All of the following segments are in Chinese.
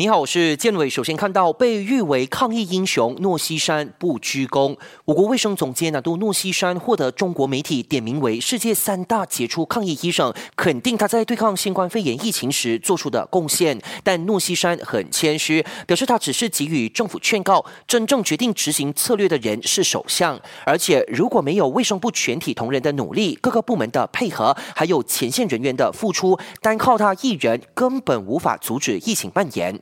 你好，我是建伟。首先看到被誉为抗疫英雄诺西山不鞠躬。我国卫生总监纳杜诺西山获得中国媒体点名为世界三大杰出抗疫医生，肯定他在对抗新冠肺炎疫情时做出的贡献。但诺西山很谦虚，表示他只是给予政府劝告，真正决定执行策略的人是首相。而且如果没有卫生部全体同仁的努力，各个部门的配合，还有前线人员的付出，单靠他一人根本无法阻止疫情蔓延。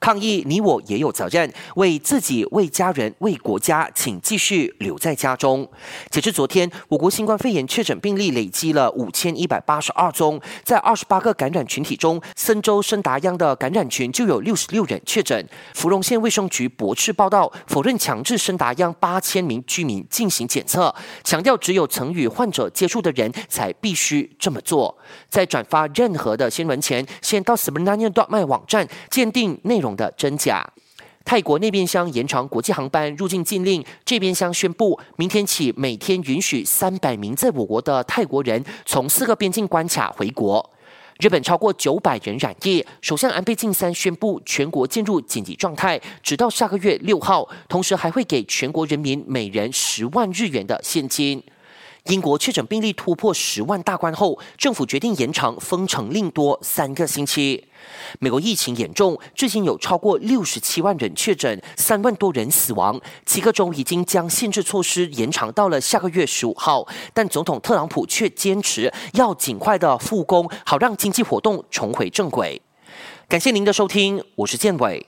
抗议，你我也有责任。为自己、为家人、为国家，请继续留在家中。截至昨天，我国新冠肺炎确诊病例累积了五千一百八十二宗，在二十八个感染群体中，森州申达央的感染群就有六十六人确诊。芙蓉县卫生局驳斥报道，否认强制申达央八千名居民进行检测，强调只有曾与患者接触的人才必须这么做。在转发任何的新闻前，先到 s b n a n i a m 网站鉴定。内容的真假。泰国那边乡延长国际航班入境禁令，这边乡宣布明天起每天允许三百名在我国的泰国人从四个边境关卡回国。日本超过九百人染疫，首相安倍晋三宣布全国进入紧急状态，直到下个月六号，同时还会给全国人民每人十万日元的现金。英国确诊病例突破十万大关后，政府决定延长封城令多三个星期。美国疫情严重，至今有超过六十七万人确诊，三万多人死亡。七个州已经将限制措施延长到了下个月十五号，但总统特朗普却坚持要尽快的复工，好让经济活动重回正轨。感谢您的收听，我是建伟。